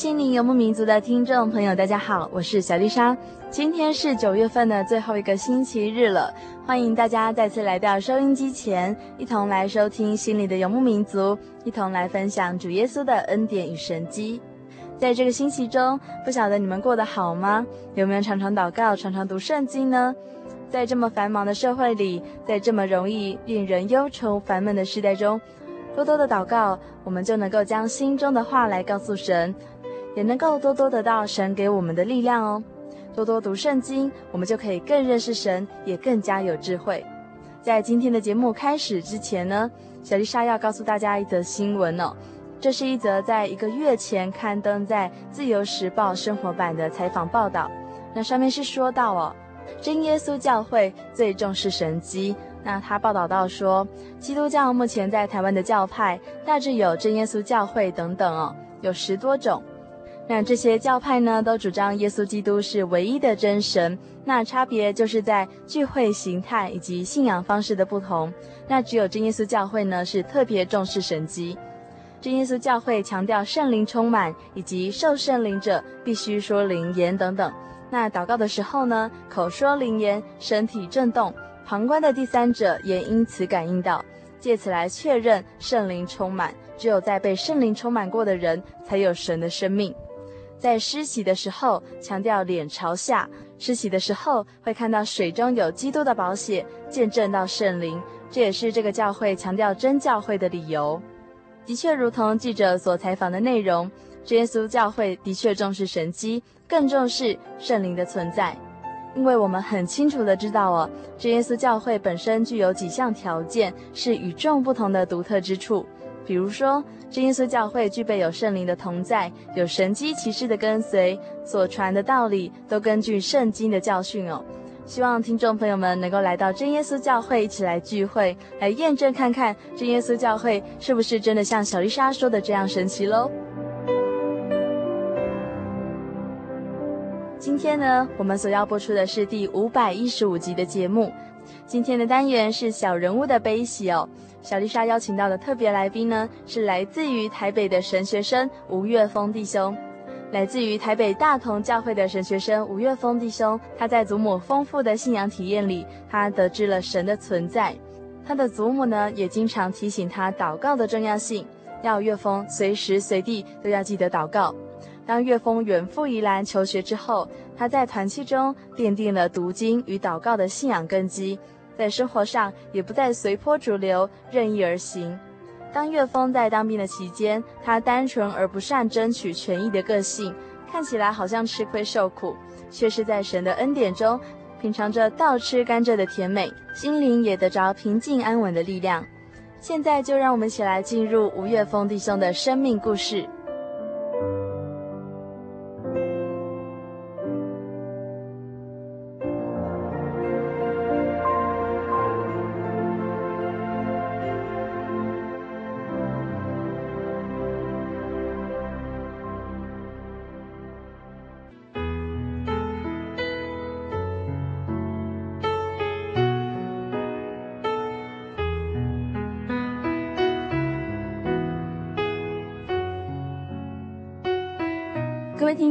心灵游牧民族的听众朋友，大家好，我是小丽莎。今天是九月份的最后一个星期日了，欢迎大家再次来到收音机前，一同来收听心灵的游牧民族，一同来分享主耶稣的恩典与神迹。在这个星期中，不晓得你们过得好吗？有没有常常祷告、常常读圣经呢？在这么繁忙的社会里，在这么容易令人忧愁烦闷的时代中，多多的祷告，我们就能够将心中的话来告诉神。也能够多多得到神给我们的力量哦。多多读圣经，我们就可以更认识神，也更加有智慧。在今天的节目开始之前呢，小丽莎要告诉大家一则新闻哦。这是一则在一个月前刊登在《自由时报》生活版的采访报道。那上面是说到哦，真耶稣教会最重视神机。那他报道到说，基督教目前在台湾的教派大致有真耶稣教会等等哦，有十多种。那这些教派呢，都主张耶稣基督是唯一的真神。那差别就是在聚会形态以及信仰方式的不同。那只有真耶稣教会呢，是特别重视神迹。真耶稣教会强调圣灵充满，以及受圣灵者必须说灵言等等。那祷告的时候呢，口说灵言，身体震动，旁观的第三者也因此感应到，借此来确认圣灵充满。只有在被圣灵充满过的人，才有神的生命。在施洗的时候，强调脸朝下。施洗的时候会看到水中有基督的宝血，见证到圣灵。这也是这个教会强调真教会的理由。的确，如同记者所采访的内容，真耶稣教会的确重视神迹，更重视圣灵的存在。因为我们很清楚的知道哦，真耶稣教会本身具有几项条件，是与众不同的独特之处。比如说，真耶稣教会具备有圣灵的同在，有神迹奇事的跟随，所传的道理都根据圣经的教训哦。希望听众朋友们能够来到真耶稣教会，一起来聚会，来验证看看真耶稣教会是不是真的像小丽莎说的这样神奇喽。今天呢，我们所要播出的是第五百一十五集的节目。今天的单元是小人物的悲喜哦。小丽莎邀请到的特别来宾呢，是来自于台北的神学生吴岳峰弟兄。来自于台北大同教会的神学生吴岳峰弟兄，他在祖母丰富的信仰体验里，他得知了神的存在。他的祖母呢，也经常提醒他祷告的重要性，要岳峰随时随地都要记得祷告。当岳峰远赴宜兰求学之后，他在团契中奠定了读经与祷告的信仰根基。在生活上也不再随波逐流、任意而行。当岳峰在当兵的期间，他单纯而不善争取权益的个性，看起来好像吃亏受苦，却是在神的恩典中品尝着倒吃甘蔗的甜美，心灵也得着平静安稳的力量。现在就让我们一起来进入吴岳峰弟兄的生命故事。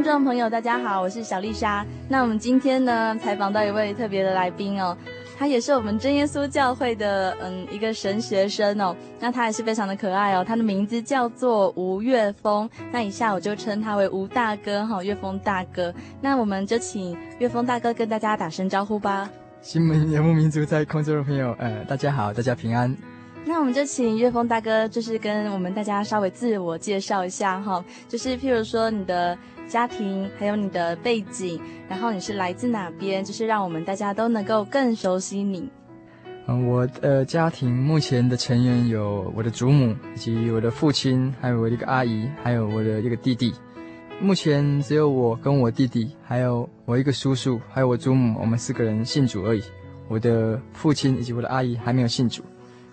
观众朋友，大家好，我是小丽莎。那我们今天呢，采访到一位特别的来宾哦，他也是我们真耶稣教会的嗯一个神学生哦。那他也是非常的可爱哦，他的名字叫做吴岳峰。那以下我就称他为吴大哥哈，岳峰大哥。那我们就请岳峰大哥跟大家打声招呼吧。新闻游牧民族在空中的朋友，呃，大家好，大家平安。那我们就请岳峰大哥，就是跟我们大家稍微自我介绍一下哈，就是譬如说你的家庭，还有你的背景，然后你是来自哪边，就是让我们大家都能够更熟悉你。嗯，我的家庭目前的成员有我的祖母，以及我的父亲，还有我的一个阿姨，还有我的一个弟弟。目前只有我跟我弟弟，还有我一个叔叔，还有我祖母，我们四个人信主而已。我的父亲以及我的阿姨还没有信主。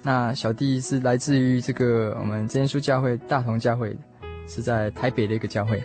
那小弟是来自于这个我们真耶稣教会大同教会，是在台北的一个教会，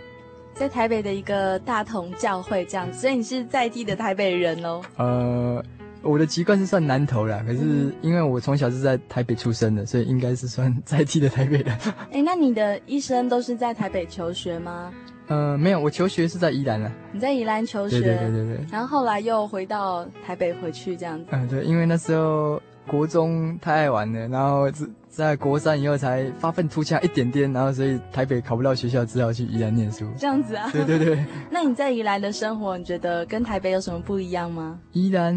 在台北的一个大同教会这样子，所以你是在地的台北人哦？呃，我的籍贯是算南投啦，可是因为我从小是在台北出生的，所以应该是算在地的台北人。哎，那你的一生都是在台北求学吗？呃，没有，我求学是在宜兰啊。你在宜兰求学？对对对对对。然后后来又回到台北回去这样子。嗯，对，因为那时候。国中太爱玩了，然后在国三以后才发愤图强一点点，然后所以台北考不到学校，只好去宜兰念书。这样子啊？对对对。那你在宜兰的生活，你觉得跟台北有什么不一样吗？宜兰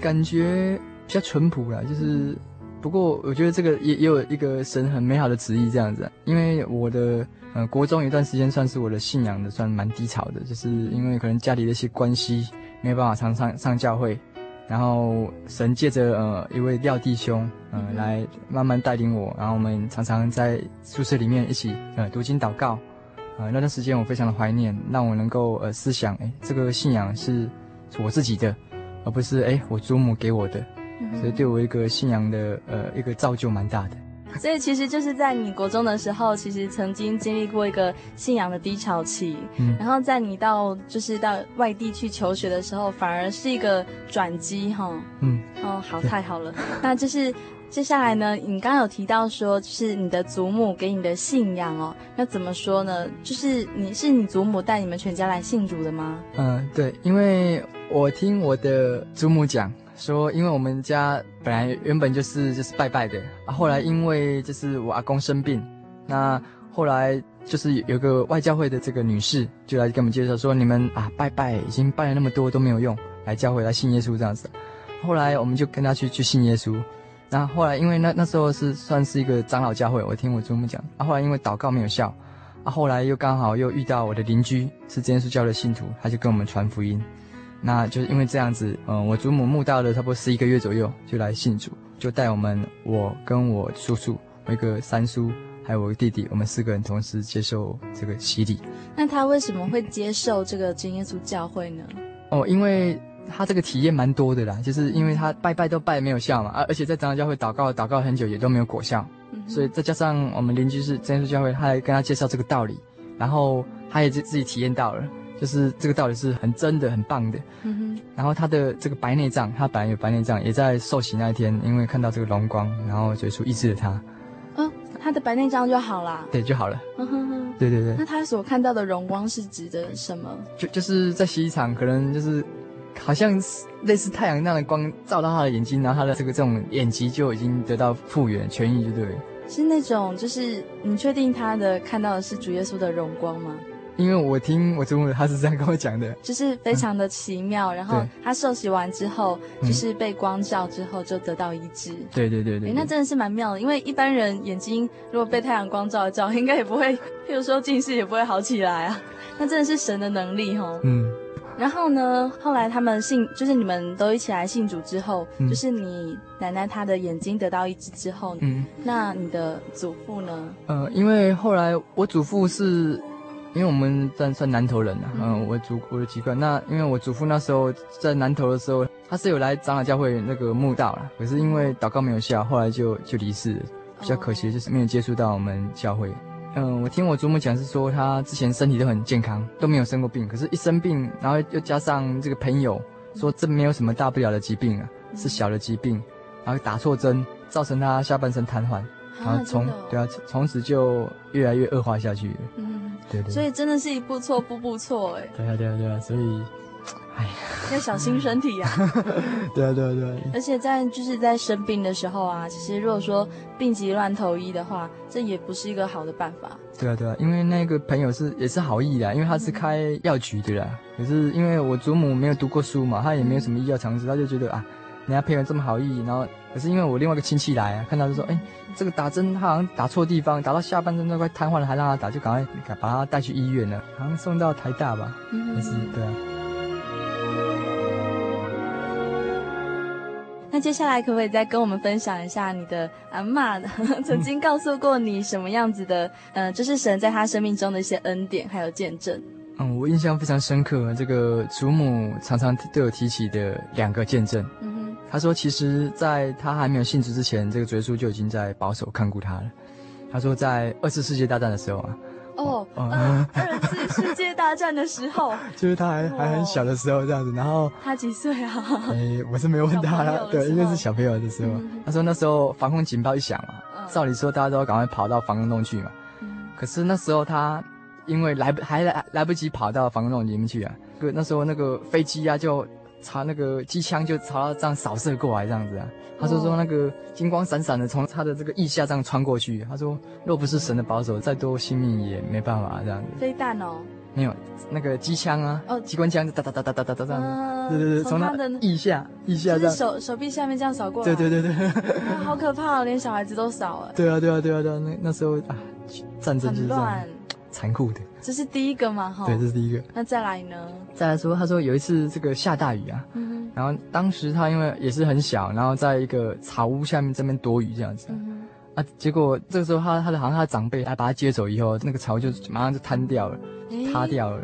感觉比较淳朴啦，就是不过我觉得这个也也有一个神很美好的旨意这样子，因为我的呃国中有一段时间算是我的信仰的算蛮低潮的，就是因为可能家里的一些关系没有办法常上上教会。然后神借着呃一位廖弟兄，呃来慢慢带领我，然后我们常常在宿舍里面一起呃读经祷告，呃那段时间我非常的怀念，让我能够呃思想，哎这个信仰是我自己的，而不是哎我祖母给我的，所以对我一个信仰的呃一个造就蛮大的。所以其实就是在你国中的时候，其实曾经经历过一个信仰的低潮期，嗯，然后在你到就是到外地去求学的时候，反而是一个转机，哈，嗯，哦，好，太好了。那就是接下来呢，你刚刚有提到说，就是你的祖母给你的信仰哦，那怎么说呢？就是你是你祖母带你们全家来信主的吗？嗯，对，因为我听我的祖母讲。说，因为我们家本来原本就是就是拜拜的啊，后来因为就是我阿公生病，那后来就是有个外教会的这个女士就来跟我们介绍说，你们啊拜拜已经拜了那么多都没有用，来教会来信耶稣这样子。后来我们就跟他去去信耶稣，那后来因为那那时候是算是一个长老教会，我听我祖母讲，啊后来因为祷告没有效，啊后来又刚好又遇到我的邻居是耶稣教的信徒，他就跟我们传福音。那就是因为这样子，嗯，我祖母墓到了差不多十一个月左右，就来信主，就带我们，我跟我叔叔，我一个三叔，还有我弟弟，我们四个人同时接受这个洗礼。那他为什么会接受这个真耶稣教会呢？哦，因为他这个体验蛮多的啦，就是因为他拜拜都拜没有效嘛，而而且在长老教会祷告祷告很久也都没有果效，嗯、所以再加上我们邻居是真耶稣教会，他还跟他介绍这个道理，然后他也自自己体验到了。就是这个道理是很真的，很棒的。嗯哼。然后他的这个白内障，他本来有白内障，也在受洗那一天，因为看到这个荣光，然后耶稣医治了他。嗯、哦，他的白内障就好了。对，就好了。嗯哼哼。对对对。那他所看到的荣光是指的什么？就就是在洗衣场，可能就是好像类似太阳那样的光照到他的眼睛，然后他的这个这种眼疾就已经得到复原痊愈，就对。是那种，就是你确定他的看到的是主耶稣的荣光吗？因为我听我祖母他是这样跟我讲的，就是非常的奇妙。嗯、然后他受洗完之后，就是被光照之后就得到医治。对对对对，对，那真的是蛮妙的。因为一般人眼睛如果被太阳光照一照，应该也不会，譬如说近视也不会好起来啊。那真的是神的能力哦。嗯。然后呢，后来他们信，就是你们都一起来信主之后，嗯、就是你奶奶她的眼睛得到医治之后，嗯，那你的祖父呢？呃，因为后来我祖父是。因为我们算算南投人呐、啊，嗯，我祖我的籍贯。那因为我祖父那时候在南投的时候，他是有来长老教会那个墓道了，可是因为祷告没有效，后来就就离世了。比较可惜的就是没有接触到我们教会。嗯，我听我祖母讲是说，他之前身体都很健康，都没有生过病，可是一生病，然后又加上这个朋友说这没有什么大不了的疾病啊，是小的疾病，然后打错针，造成他下半身瘫痪，然后从对啊，从此就越来越恶化下去。嗯。对对。所以真的是一步错步步错哎。对啊对啊对啊，所以。哎呀，要小心身体呀！对啊，对啊，对啊。而且在就是在生病的时候啊，其实如果说病急乱投医的话，这也不是一个好的办法。对啊，对啊，因为那个朋友是也是好意的，因为他是开药局的啦。可是因为我祖母没有读过书嘛，他也没有什么医药常识，他就觉得啊，人家朋友这么好意，然后可是因为我另外一个亲戚来啊，看到就说，哎，这个打针他好像打错地方，打到下半身都快瘫痪了，还让他打，就赶快把他带去医院了，好像送到台大吧，嗯，也是对啊。那接下来可不可以再跟我们分享一下你的阿嬷 曾经 告诉过你什么样子的？嗯、呃，就是神在他生命中的一些恩典还有见证。嗯，我印象非常深刻，这个祖母常常都有提起的两个见证。他说，其实在他还没有信主之前，这个主耶稣就已经在保守看顾他了。他说，在二次世界大战的时候啊。哦，嗯，二次世界大战的时候，就是他还还很小的时候这样子，然后他几岁啊？哎，我是没有问他了，对，应该是小朋友的时候。他说那时候防空警报一响嘛，照理说大家都要赶快跑到防空洞去嘛。可是那时候他因为来不还来来不及跑到防空洞里面去啊，对，那时候那个飞机啊就。朝那个机枪就朝他这样扫射过来，这样子啊。他说说那个金光闪闪的从他的这个腋下这样穿过去。他说若不是神的保守，再多性命也没办法这样子。飞弹哦？没有，那个机枪啊，哦，机关枪哒哒哒哒哒哒哒这样子。对对对，从他的腋下腋下这样。手手臂下面这样扫过来。对对对对。好可怕哦，连小孩子都扫了。对啊对啊对啊对啊，那那时候啊，战争就是这样。残酷的，这是第一个吗？哈，对，这是第一个。那再来呢？再来说，他说有一次这个下大雨啊，嗯，然后当时他因为也是很小，然后在一个草屋下面这边躲雨这样子，嗯，啊，结果这个时候他他的好像他的长辈来把他接走以后，那个草就马上就瘫掉了，塌掉了，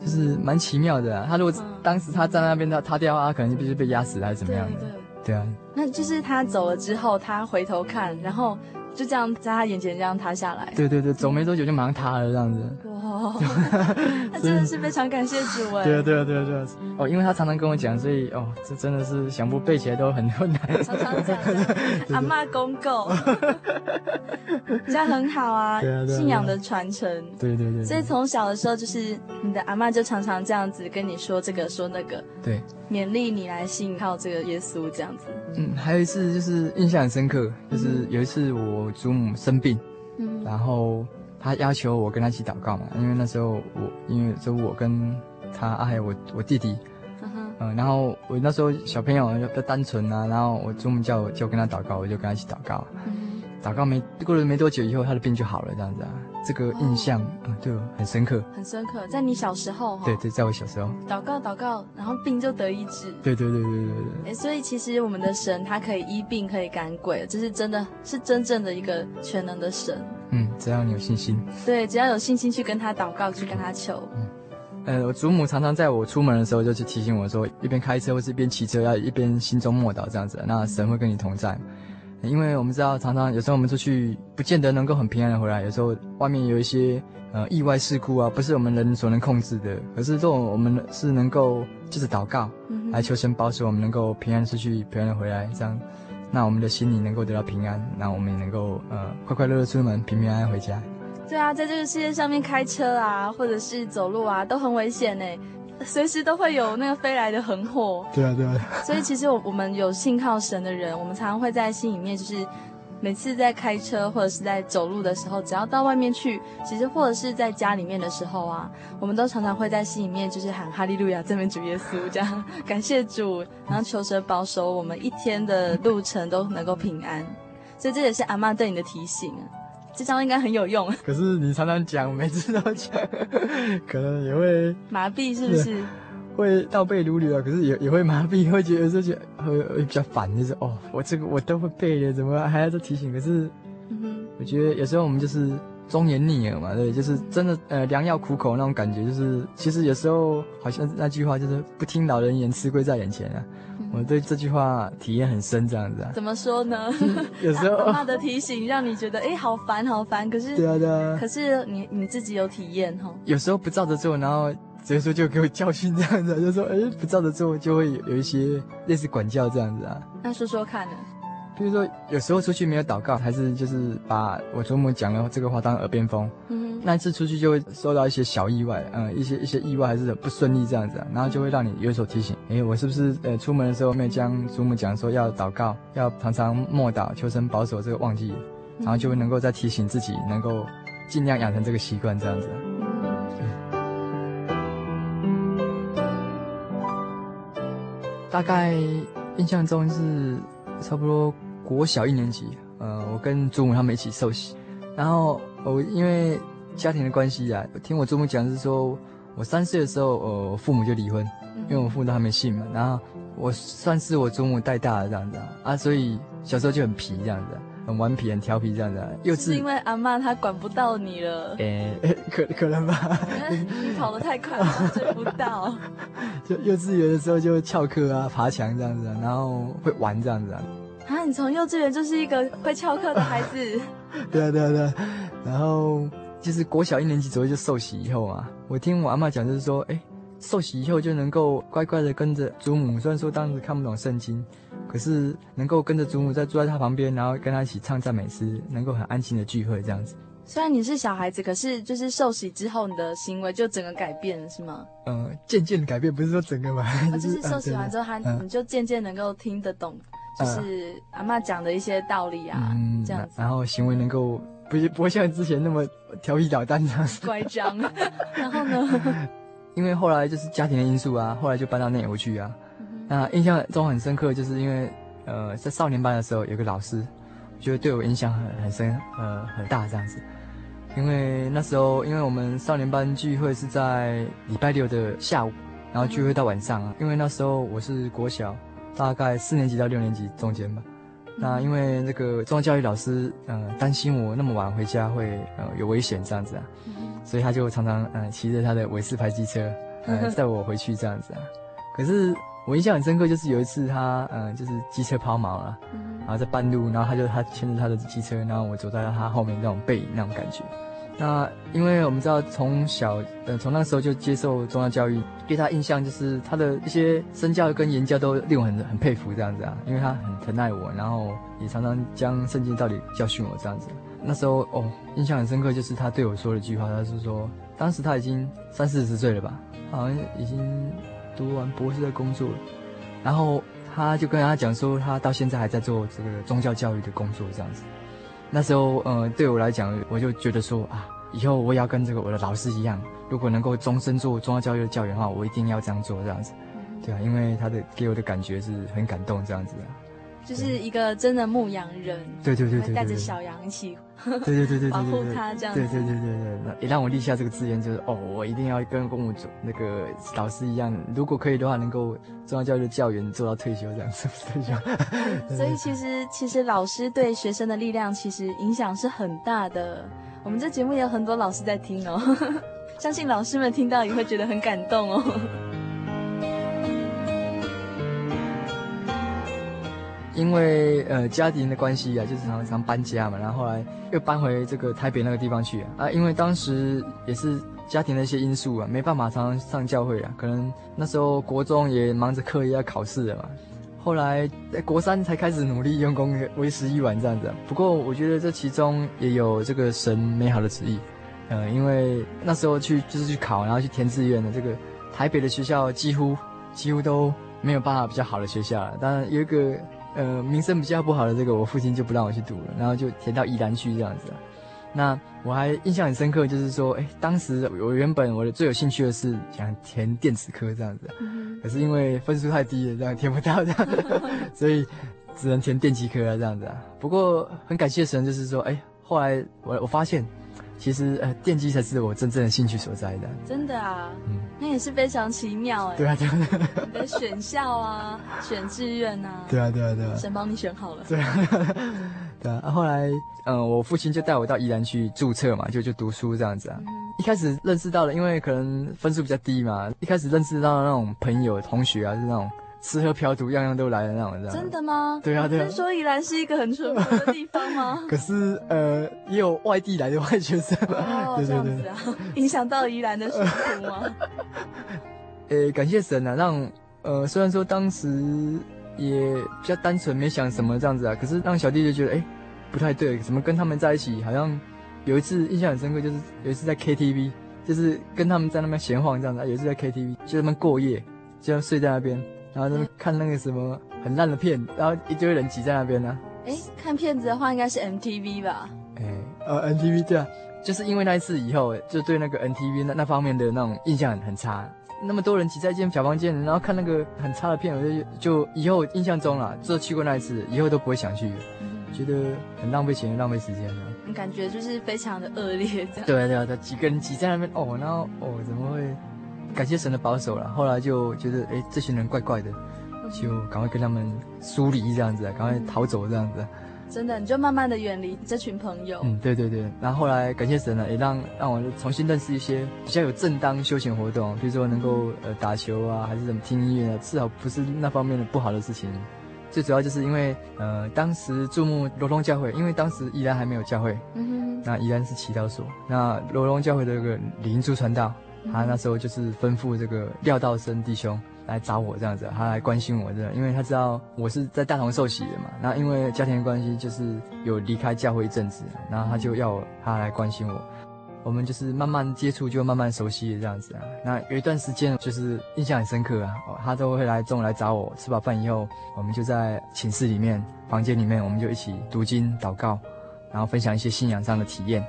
就是蛮奇妙的啊。他如果当时他站在那边他塌掉啊，他可能就必须被压死还是怎么样的？对，对啊。那就是他走了之后，他回头看，然后。就这样在他眼前这样塌下来。对对对，走没多久就马上塌了这样子。哇，那真的是非常感谢主哎。对啊对啊对啊对啊。哦，因为他常常跟我讲，所以哦，这真的是想不背起来都很困难。常常讲，阿嬷公公，这样很好啊。信仰的传承。对对对。所以从小的时候，就是你的阿嬷就常常这样子跟你说这个说那个。对。勉励你来信靠这个耶稣这样子。嗯，还有一次就是印象很深刻，就是有一次我祖母生病，嗯，然后他要求我跟他一起祷告嘛，因为那时候我因为就我跟他啊还有我我弟弟，嗯然后我那时候小朋友比较单纯啊，然后我祖母叫我就跟他祷告，我就跟他一起祷告。嗯。祷告没过了没多久以后，他的病就好了，这样子啊，这个印象啊，对，很深刻，很深刻。在你小时候，对对，在我小时候，祷告祷告，然后病就得医治。对对对对对对。所以其实我们的神他可以医病，可以赶鬼，这是真的是真正的一个全能的神。嗯，只要你有信心。对，只要有信心去跟他祷告，去跟他求。嗯，呃，我祖母常常在我出门的时候就去提醒我说，一边开车或是一边骑车，要一边心中默祷这样子，那神会跟你同在。因为我们知道，常常有时候我们出去不见得能够很平安的回来，有时候外面有一些呃意外事故啊，不是我们人所能控制的。可是，这种我们是能够就是祷告，来求神保守我们能够平安出去，平安的回来，这样，那我们的心里能够得到平安，那我们也能够呃快快乐乐出门，平平安安回家。对啊，在这个世界上面开车啊，或者是走路啊，都很危险呢。随时都会有那个飞来的横祸。对啊，对啊。所以其实我我们有信靠神的人，我们常常会在心里面，就是每次在开车或者是在走路的时候，只要到外面去，其实或者是在家里面的时候啊，我们都常常会在心里面就是喊哈利路亚，赞美主耶稣，这样感谢主，然后求神保守我们一天的路程都能够平安。所以这也是阿妈对你的提醒啊。这招应该很有用。可是你常常讲，每次都讲，可能也会麻痹，是不是？会倒背如流啊，可是也也会麻痹，会觉得说觉会会比较烦，就是哦，我这个我都会背的，怎么还要再提醒？可是，嗯，我觉得有时候我们就是忠言逆耳嘛，对，就是真的呃良药苦口那种感觉，就是其实有时候好像那句话就是不听老人言，吃亏在眼前啊。我对这句话体验很深，这样子啊？怎么说呢？有时候 阿妈的提醒让你觉得，哎，好烦，好烦。可是，对啊，对啊。可是你你自己有体验哈？有时候不照着做，然后直接说就给我教训这样子，就说，哎，不照着做就会有有一些类似管教这样子啊。那说说看呢？比如说，有时候出去没有祷告，还是就是把我祖母讲的这个话当耳边风。嗯。那一次出去就会受到一些小意外，嗯，一些一些意外还是不顺利这样子啊，然后就会让你有所提醒，诶，我是不是呃出门的时候没有将祖母讲说要祷告，要常常默祷求神保守这个忘记，然后就会能够再提醒自己，能够尽量养成这个习惯这样子。大概印象中是差不多国小一年级，呃，我跟祖母他们一起受洗，然后我因为。家庭的关系啊，听我祖母讲是说，我三岁的时候，呃，我父母就离婚，因为我父母都还没信嘛。然后我算是我祖母带大的这样子啊，啊，所以小时候就很皮这样子，很顽皮、很调皮这样子。幼稚，是因为阿妈她管不到你了。诶，可可能吧？你跑得太快了，追不到。就幼稚园的时候就翘课啊，爬墙这样子，然后会玩这样子啊。啊，你从幼稚园就是一个会翘课的孩子。对啊，对啊，对啊，然后。就是国小一年级左右就受洗以后啊，我听我阿妈讲，就是说，哎，受洗以后就能够乖乖的跟着祖母。虽然说当时看不懂圣经，可是能够跟着祖母在坐在他旁边，然后跟他一起唱赞美诗，能够很安心的聚会这样子。虽然你是小孩子，可是就是受洗之后，你的行为就整个改变了，是吗？嗯、呃，渐渐的改变，不是说整个嘛。啊、就是受洗完之后，他、啊、你就渐渐能够听得懂，就是阿妈讲的一些道理啊，嗯、这样子。然后行为能够。不是不会像之前那么调皮捣蛋这样子，乖张。然后呢？因为后来就是家庭的因素啊，后来就搬到内湖去啊。嗯、那印象中很深刻，就是因为呃，在少年班的时候有个老师，我觉得对我影响很很深，呃，很大这样子。因为那时候，因为我们少年班聚会是在礼拜六的下午，然后聚会到晚上啊。因为那时候我是国小，大概四年级到六年级中间吧。那因为那个中教教育老师，嗯、呃，担心我那么晚回家会呃有危险这样子啊，所以他就常常嗯骑着他的韦斯牌机车，呃载我回去这样子啊。可是我印象很深刻，就是有一次他嗯、呃、就是机车抛锚了，然后在半路，然后他就他牵着他的机车，然后我走在他后面那种背影那种感觉。那因为我们知道从小，呃，从那时候就接受宗教教育，对他印象就是他的一些身教跟言教都令我很很佩服这样子啊，因为他很疼爱我，然后也常常将圣经道理教训我这样子。那时候哦，印象很深刻，就是他对我说了一句话，他是说，当时他已经三四十岁了吧，好像已经读完博士的工作了，然后他就跟他讲说，他到现在还在做这个宗教教育的工作这样子。那时候，呃，对我来讲，我就觉得说啊，以后我也要跟这个我的老师一样，如果能够终身做中央教育的教员的话，我一定要这样做，这样子，对啊，因为他的给我的感觉是很感动，这样子。就是一个真的牧羊人，对对对对，带着小羊一起，对对对对，保护他这样子，对对对对对，也让我立下这个志愿，就是哦，我一定要跟公务组那个老师一样，如果可以的话，能够中央教育的教员做到退休这样子退休。所以其实其实老师对学生的力量其实影响是很大的。我们这节目也有很多老师在听哦，相信老师们听到也会觉得很感动哦。因为呃家庭的关系啊，就是常常搬家嘛，然后后来又搬回这个台北那个地方去啊。因为当时也是家庭的一些因素啊，没办法常常上教会啊。可能那时候国中也忙着课业要考试了嘛。后来在国三才开始努力用功，为时已晚这样子。不过我觉得这其中也有这个神美好的旨意，呃，因为那时候去就是去考，然后去填志愿的这个台北的学校几乎几乎都没有办法比较好的学校了。当然有一个。呃，名声比较不好的这个，我父亲就不让我去读了，然后就填到宜兰区这样子。那我还印象很深刻，就是说，哎，当时我原本我的最有兴趣的是想填电子科这样子，嗯、可是因为分数太低了，这样填不到这样，所以只能填电机科啊这样子啊。不过很感谢神，就是说，哎，后来我我发现。其实呃，电机才是我真正的兴趣所在的。真的啊，嗯，那也是非常奇妙哎。对啊，对啊。你的选校啊，选志愿啊。对啊，对啊，对啊。神帮你选好了。对啊，对啊。后来，嗯、呃，我父亲就带我到宜兰去注册嘛，就就读书这样子啊。嗯、一开始认识到了，因为可能分数比较低嘛，一开始认识到那种朋友、同学啊，是那种。吃喝嫖赌样样都来的那种，真的吗？对啊，对啊。听说宜兰是一个很淳朴的地方吗？可是呃，也有外地来的外学生。哦，对对对，这样子啊，影响到宜兰的生活吗？呃，感谢神啊，让呃，虽然说当时也比较单纯，没想什么这样子啊，可是让小弟就觉得，哎，不太对，怎么跟他们在一起，好像有一次印象很深刻，就是有一次在 KTV，就是跟他们在那边闲晃这样子。有一次在 KTV，就他们过夜，就要睡在那边，然后他们看那个什么很烂的片，然后一堆人挤在那边呢。哎，看片子的话，应该是 MTV 吧？哎，呃，MTV 对啊，就是因为那一次以后，就对那个 MTV 那那方面的那种印象很很差。那么多人挤在一间小房间，然后看那个很差的片，我就就以后印象中了，只有去过那一次，以后都不会想去，嗯、觉得很浪费钱，浪费时间了。感觉就是非常的恶劣，这样。对对对，几个人挤在那边，哦，然后哦，怎么会？感谢神的保守了。后来就觉得，哎，这群人怪怪的，就赶快跟他们疏离这样子，赶快逃走这样子。真的，你就慢慢的远离这群朋友。嗯，对对对。然后后来感谢神呢，也让让我重新认识一些比较有正当休闲活动，比如说能够呃打球啊，还是怎么听音乐啊，至少不是那方面的不好的事情。最主要就是因为呃当时注目罗东教会，因为当时依然还没有教会，嗯哼，那依然是祈祷所，那罗东教会的这个李英珠传道，他那时候就是吩咐这个廖道生弟兄。来找我这样子，他来关心我这样，因为他知道我是在大同受洗的嘛。那因为家庭关系，就是有离开教会一阵子，然后他就要他来关心我。我们就是慢慢接触，就慢慢熟悉这样子啊。那有一段时间就是印象很深刻啊，他都会来中午来找我，吃饱饭以后，我们就在寝室里面、房间里面，我们就一起读经、祷告，然后分享一些信仰上的体验。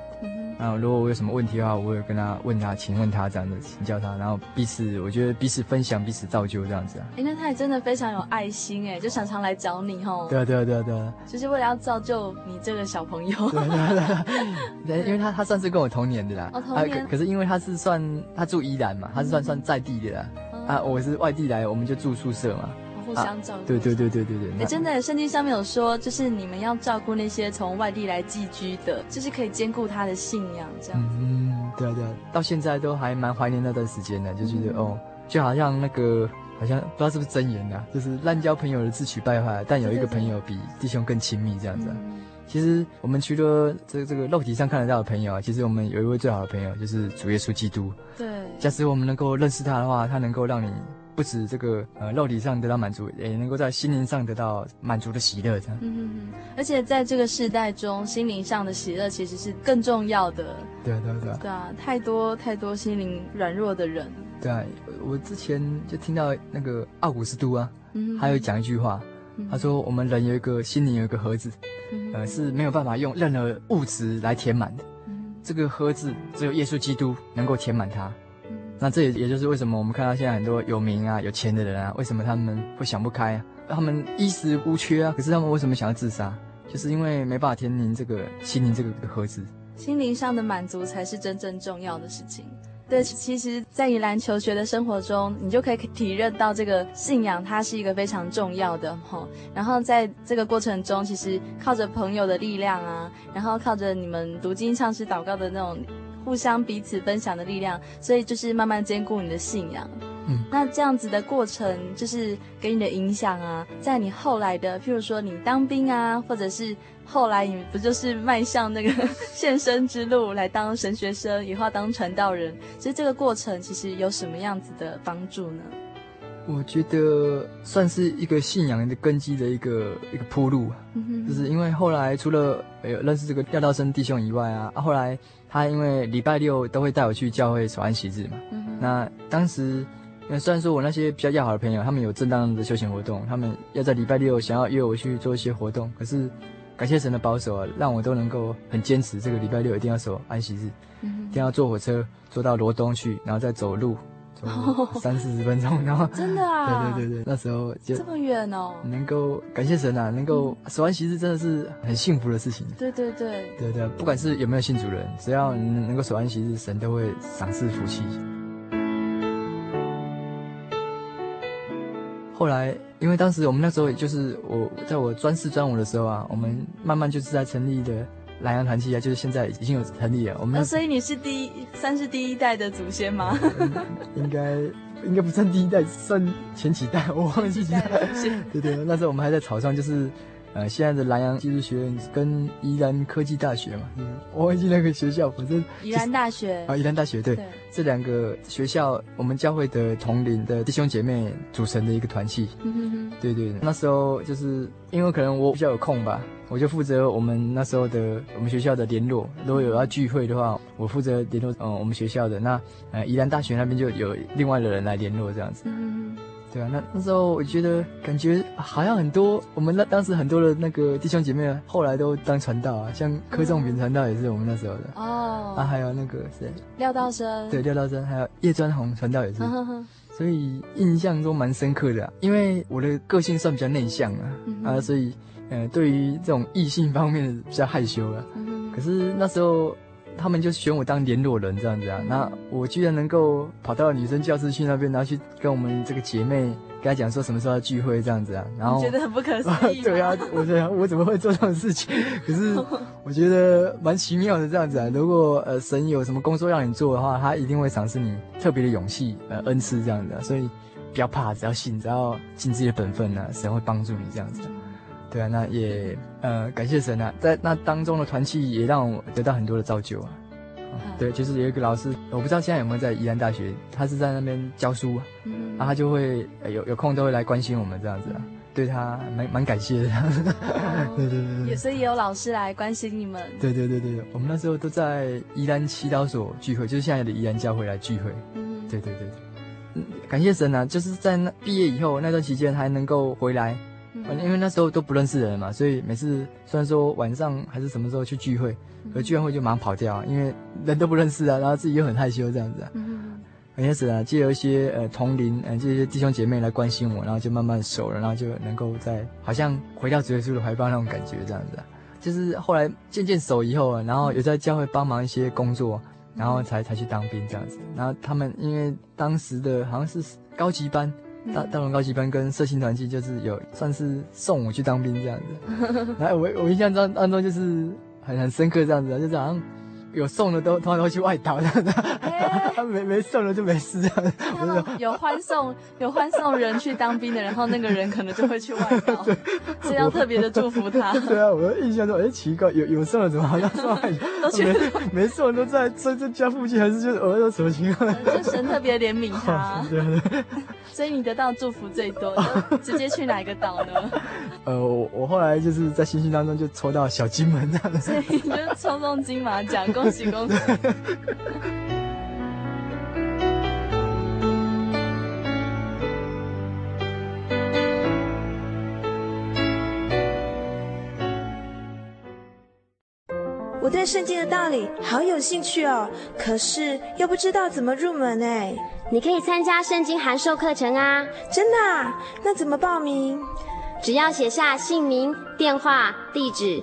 那如果我有什么问题的话，我会跟他问他，请问他这样子，请教他，然后彼此，我觉得彼此分享，彼此造就这样子啊。哎，那他也真的非常有爱心哎，就常常来找你吼。对啊，对啊，对啊，对啊。就是为了要造就你这个小朋友。对对对。对，因为他他算是跟我同年的啦。哦，同年。可是因为他是算他住宜兰嘛，他是算算在地的啦。啊，我是外地来，我们就住宿舍嘛。互相照顾、啊，对对对对对对。哎，真的，圣经上面有说，就是你们要照顾那些从外地来寄居的，就是可以兼顾他的信仰，这样。嗯，对啊对啊，到现在都还蛮怀念那段时间的，就觉得、嗯、哦，就好像那个，好像不知道是不是真言啊，就是滥交朋友的自取败坏，但有一个朋友比弟兄更亲密，这样子、啊。嗯、其实我们除了这个这个肉体上看得到的朋友啊，其实我们有一位最好的朋友，就是主耶稣基督。对。假使我们能够认识他的话，他能够让你。不止这个呃肉体上得到满足，也能够在心灵上得到满足的喜乐，这样。嗯嗯嗯。而且在这个世代中，心灵上的喜乐其实是更重要的。对啊对啊对啊。对啊，太多太多心灵软弱的人。对啊，我之前就听到那个奥古斯都啊，嗯、他有讲一句话，嗯、他说我们人有一个心灵有一个盒子，嗯、呃是没有办法用任何物质来填满的，这个盒子只有耶稣基督能够填满它。那这也也就是为什么我们看到现在很多有名啊、有钱的人啊，为什么他们会想不开啊？他们衣食无缺啊，可是他们为什么想要自杀？就是因为没办法填满这个心灵这个盒子。心灵上的满足才是真正重要的事情。对，其实，在宜兰求学的生活中，你就可以体认到这个信仰，它是一个非常重要的哈。然后在这个过程中，其实靠着朋友的力量啊，然后靠着你们读经、唱诗、祷告的那种。互相彼此分享的力量，所以就是慢慢兼顾你的信仰。嗯，那这样子的过程，就是给你的影响啊，在你后来的，譬如说你当兵啊，或者是后来你不就是迈向那个 献身之路，来当神学生，以后当传道人，所以这个过程其实有什么样子的帮助呢？我觉得算是一个信仰的根基的一个一个铺路，嗯、哼就是因为后来除了呃认识这个廖道生弟兄以外啊，啊后来他因为礼拜六都会带我去教会守安息日嘛，嗯、那当时虽然说我那些比较要好的朋友，他们有正当的休闲活动，他们要在礼拜六想要约我去做一些活动，可是感谢神的保守啊，让我都能够很坚持，这个礼拜六一定要守安息日，嗯、一定要坐火车坐到罗东去，然后再走路。三四十分钟，然后 真的啊，对对对对，那时候就这么远哦，能够感谢神啊，能够守安息日真的是很幸福的事情。对对对，对对，不管是有没有信主人，只要能够守安息日，神都会赏赐福气。后来，因为当时我们那时候，也就是我在我专四专五的时候啊，我们慢慢就是在成立的。南洋团契啊，就是现在已经有成立了。我们、哦、所以你是第一，算是第一代的祖先吗？嗯、应该应该不算第一代，算前几代，我忘记几代。对对，那时候我们还在草创，就是呃，现在的南洋技术学院跟宜兰科技大学嘛，嗯，我忘记那个学校，反正宜兰大学啊，宜兰大学对，对这两个学校，我们教会的同龄的弟兄姐妹组成的一个团契，嗯哼哼，对对，那时候就是因为可能我比较有空吧，我就负责我们那时候的我们学校的联络，如果有要聚会的话，我负责联络嗯我们学校的，那呃宜兰大学那边就有另外的人来联络这样子。嗯对啊，那那时候我觉得感觉好像很多我们那当时很多的那个弟兄姐妹后来都当传道啊，像柯仲平传道也是我们那时候的。哦，啊还有那个谁？廖道生，对廖道生，还有叶专宏传道也是，呵呵所以印象中蛮深刻的啊，因为我的个性算比较内向啊，嗯、啊所以呃对于这种异性方面比较害羞啊，嗯、可是那时候。他们就选我当联络人这样子啊，那我居然能够跑到女生教室去那边，然后去跟我们这个姐妹跟她讲说什么时候要聚会这样子啊，然后觉得很不可思议。对啊，我觉得我怎么会做这种事情？可是我觉得蛮奇妙的这样子啊。如果呃神有什么工作让你做的话，他一定会赏赐你特别的勇气呃恩赐这样子啊。所以不要怕，只要信，只要尽自己的本分呢，神会帮助你这样子。对啊，那也呃感谢神啊，在那当中的团契也让我得到很多的造就啊。嗯、对，就是有一个老师，我不知道现在有没有在宜兰大学，他是在那边教书啊，嗯、哼然后他就会有有空都会来关心我们这样子啊，对他蛮蛮感谢的。哦、对对对对，所以也有老师来关心你们。对对对对，我们那时候都在宜兰祈祷所聚会，就是现在的宜兰教会来聚会。嗯哼，对对对，嗯，感谢神啊，就是在那毕业以后那段期间还能够回来。因为那时候都不认识人嘛，所以每次虽然说晚上还是什么时候去聚会，可聚完会就马上跑掉，因为人都不认识啊，然后自己又很害羞这样子啊。很开始啊，借由一些呃同龄呃这些弟兄姐妹来关心我，然后就慢慢熟了，然后就能够在好像回到主耶稣的怀抱那种感觉这样子啊。就是后来渐渐熟以后啊，然后有在教会帮忙一些工作，然后才才去当兵这样子。然后他们因为当时的好像是高级班。大大龙高级班跟社青团契就是有算是送我去当兵这样子，然后我我印象当当中就是很很深刻这样子，就是好像。有送的都通常都会去外岛这样子，他没没送的就没事这样。有欢送有欢送人去当兵的，然后那个人可能就会去外岛，这样特别的祝福他。对啊，我的印象中，哎，奇怪，有有送的怎么好像送外岛？都去没没送的都在在这家附近，还是就是偶尔有什么情况？就神特别怜悯他。对对。所以你得到祝福最多，直接去哪一个岛呢？呃，我我后来就是在星星当中就抽到小金门这样子，所以你就抽中金马奖。恭喜恭喜！我对圣经的道理好有兴趣哦，可是又不知道怎么入门哎。你可以参加圣经函授课程啊！真的啊？那怎么报名？只要写下姓名、电话、地址。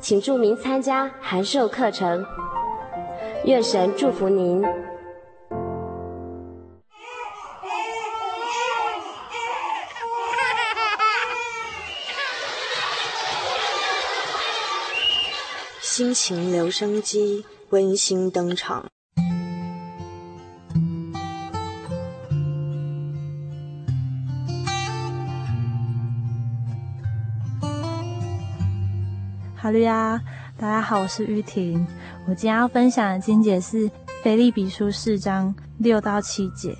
请注明参加函授课程，愿神祝福您。心情留声机温馨登场。哈利呀，大家好，我是玉婷。我今天要分享的经节是腓立比书四章六到七节，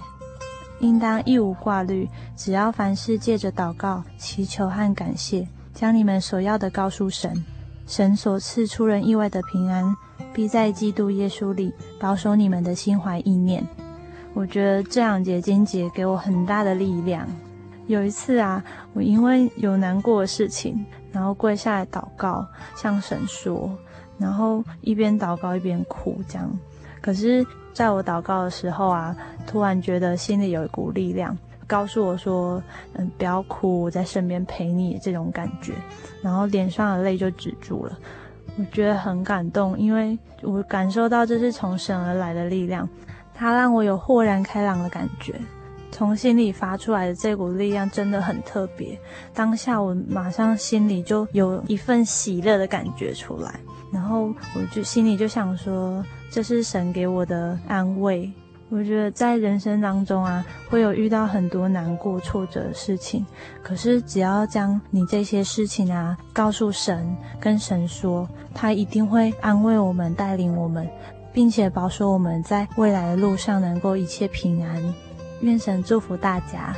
应当一无挂虑，只要凡事借着祷告、祈求和感谢，将你们所要的告诉神。神所赐出人意外的平安，必在基督耶稣里保守你们的心怀意念。我觉得这两节经节给我很大的力量。有一次啊，我因为有难过的事情。然后跪下来祷告，向神说，然后一边祷告一边哭，这样。可是，在我祷告的时候啊，突然觉得心里有一股力量，告诉我说：“嗯，不要哭，我在身边陪你。”这种感觉，然后脸上的泪就止住了。我觉得很感动，因为我感受到这是从神而来的力量，它让我有豁然开朗的感觉。从心里发出来的这股力量真的很特别，当下我马上心里就有一份喜乐的感觉出来，然后我就心里就想说，这是神给我的安慰。我觉得在人生当中啊，会有遇到很多难过、挫折的事情，可是只要将你这些事情啊告诉神，跟神说，他一定会安慰我们、带领我们，并且保守我们在未来的路上能够一切平安。愿神祝福大家。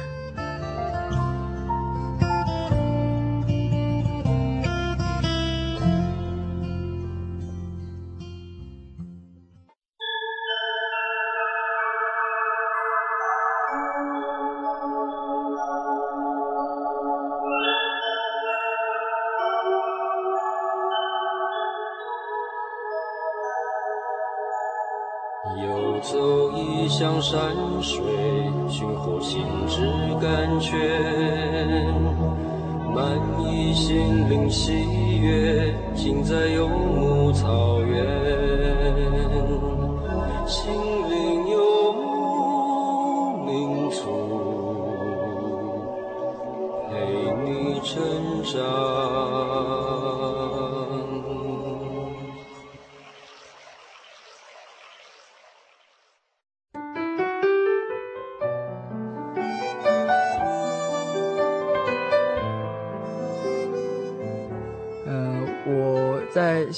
走一乡山水，寻获心之甘泉，满溢心灵喜悦，尽在游牧草原。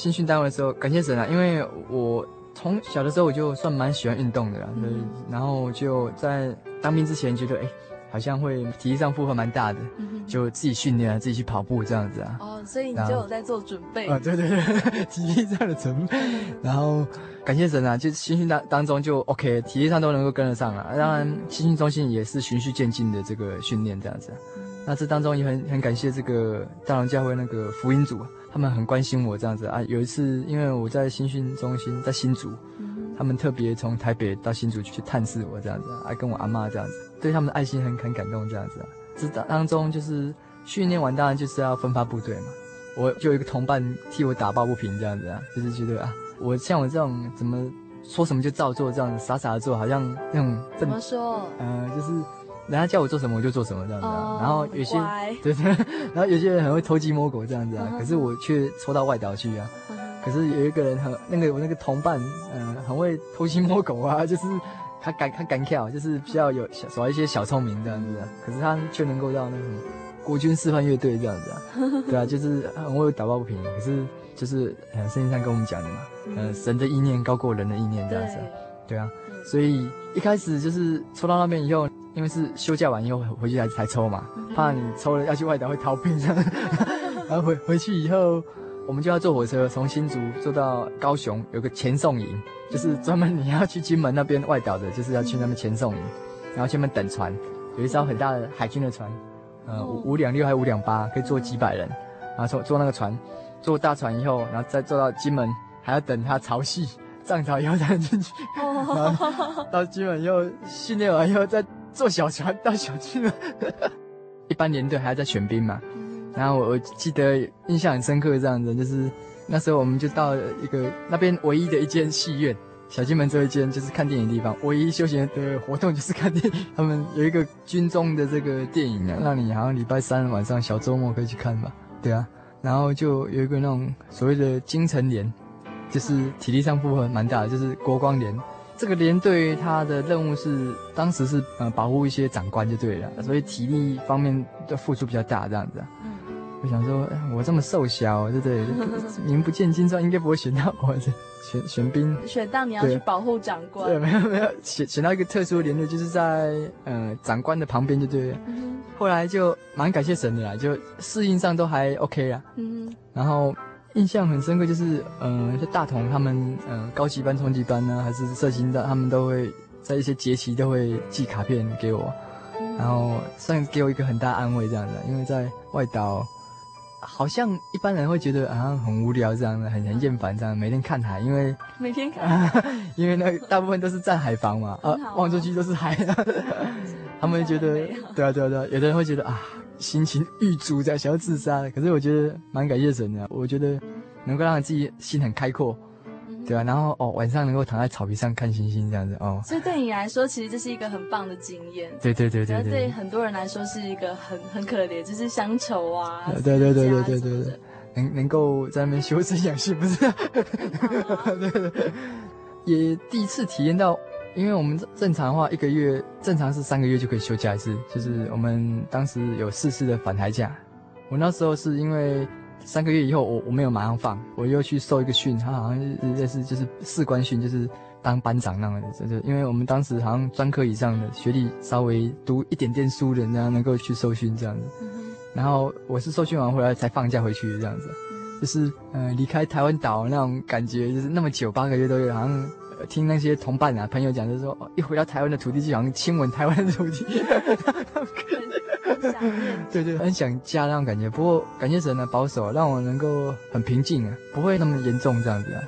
新训单位的时候，感谢神啊！因为我从小的时候我就算蛮喜欢运动的啦，嗯、然后就在当兵之前觉得，哎，好像会体力上负荷蛮大的，嗯、就自己训练啊，自己去跑步这样子啊。哦，所以你就有在做准备啊？对对对，体力上的准备。然后感谢神啊，就新训当当中就 OK，体力上都能够跟得上了。当然，新训中心也是循序渐进的这个训练这样子。嗯、那这当中也很很感谢这个大龙教会那个福音组。他们很关心我这样子啊，有一次因为我在新训中心在新竹，嗯、他们特别从台北到新竹去探视我这样子啊，跟我阿妈这样子，对他们的爱心很很感动这样子啊。这当当中就是训练完当然就是要分发部队嘛，我就有一个同伴替我打抱不平这样子啊，就是觉得啊，我像我这种怎么说什么就照做这样子傻傻的做，好像那种怎么说？嗯、呃，就是。人家叫我做什么我就做什么这样子啊，oh, 然后有些乖。对 对，然后有些人很会偷鸡摸狗这样子啊，uh. 可是我却抽到外岛去啊，uh. 可是有一个人很那个我那个同伴，嗯、呃，很会偷鸡摸狗啊，就是他敢他敢跳，就是比较有小耍一些小聪明这样子啊，可是他却能够到那个什么国军示范乐队这样子啊，对啊，就是很会打抱不平，可是就是呃圣经上跟我们讲的嘛，呃神的意念高过人的意念这样子，对，对啊，所以一开始就是抽到那边以后。因为是休假完以后回去才才抽嘛，怕你抽了要去外岛会逃兵这样，然后回回去以后，我们就要坐火车从新竹坐到高雄，有个前送营，就是专门你要去金门那边外岛的，就是要去那边前送营，然后去那边等船，有一艘很大的海军的船，呃五五两六还是五两八，可以坐几百人，然后坐坐那个船，坐大船以后，然后再坐到金门，还要等它潮汐涨潮以后再进去，然后到金门又训练完以后再。坐小船到小金门，一般连队还要再选兵嘛。然后我我记得印象很深刻，这样子就是那时候我们就到一个那边唯一的一间戏院，小金门这一间就是看电影的地方，唯一休闲的活动就是看电影。他们有一个军中的这个电影啊，让你好像礼拜三晚上小周末可以去看吧。对啊，然后就有一个那种所谓的金城连，就是体力上负荷蛮大的，就是国光连。这个连队他的任务是当时是呃保护一些长官就对了，所以体力方面的付出比较大这样子。嗯，我想说我这么瘦小，对不对？名不见经传，应该不会选到我的 选选兵。选到你要去保护长官？对，没有没有选选到一个特殊的连队，就是在呃长官的旁边就对了。嗯，后来就蛮感谢神的啦，就适应上都还 OK 啦。嗯，然后。印象很深刻，就是，嗯，像大同他们，嗯，高级班、中级班呢，还是社青的，他们都会在一些节期都会寄卡片给我，然后算给我一个很大安慰这样的，因为在外岛，好像一般人会觉得好像很无聊这样的，很很厌烦这样，每天看海，因为每天看海，因为那大部分都是站海防嘛，啊，望出去都是海，他们觉得，对啊，对啊，对啊，有的人会觉得啊。心情郁卒，在想要自杀的，可是我觉得蛮感谢神的。我觉得能够让自己心很开阔。对啊，然后哦，晚上能够躺在草皮上看星星这样子哦，所以对你来说，其实这是一个很棒的经验。对对对对对，对，对很多人来说是一个很很可怜，就是乡愁啊。对对对对对对对，能能够在那边修身养性，不是？对对对，也第一次体验到，因为我们正常的话一个月正常是三个月就可以休假一次，就是我们当时有四次的返台假，我那时候是因为。三个月以后，我我没有马上放，我又去受一个训，他好像是类似就是士官训，就是当班长那样的，就是因为我们当时好像专科以上的学历稍微读一点点书的，人家能够去受训这样子。然后我是受训完回来才放假回去的这样子，就是呃离开台湾岛那种感觉，就是那么久八个月都有，好像听那些同伴啊朋友讲，就是说一回到台湾的土地就好像亲吻台湾的土地。对 对，很想家那种感觉。不过感谢神的保守，让我能够很平静啊，不会那么严重这样子啊。